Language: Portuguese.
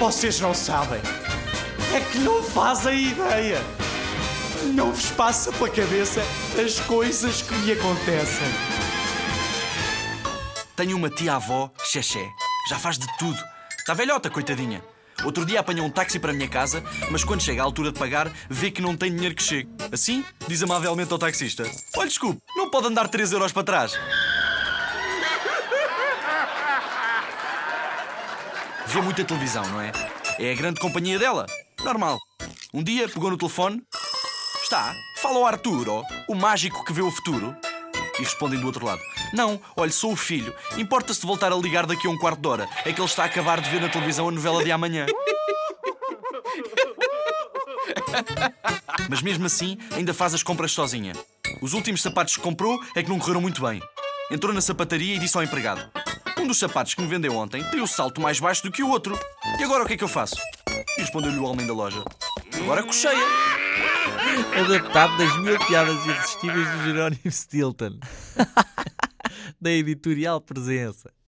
Vocês não sabem. É que não fazem ideia. Não vos passa pela cabeça as coisas que me acontecem. Tenho uma tia-avó, Xexé. Já faz de tudo. Está velhota, coitadinha. Outro dia apanhou um táxi para a minha casa, mas quando chega à altura de pagar, vê que não tem dinheiro que chegue. Assim, diz amavelmente ao taxista: Olha, desculpe, não pode andar 3 euros para trás. Vê muita televisão, não é? É a grande companhia dela. Normal. Um dia pegou no telefone. Está, fala ao Arturo, o mágico que vê o futuro. E respondem do outro lado: Não, olha, sou o filho. Importa-se de voltar a ligar daqui a um quarto de hora. É que ele está a acabar de ver na televisão a novela de amanhã. Mas mesmo assim, ainda faz as compras sozinha. Os últimos sapatos que comprou é que não correram muito bem. Entrou na sapataria e disse ao empregado: Um dos sapatos que me vendeu ontem tem o salto mais baixo do que o outro. E agora o que é que eu faço? E respondeu-lhe o homem da loja: Agora cocheia. Adaptado das mil piadas irresistíveis do Jerónimo Stilton. da editorial Presença.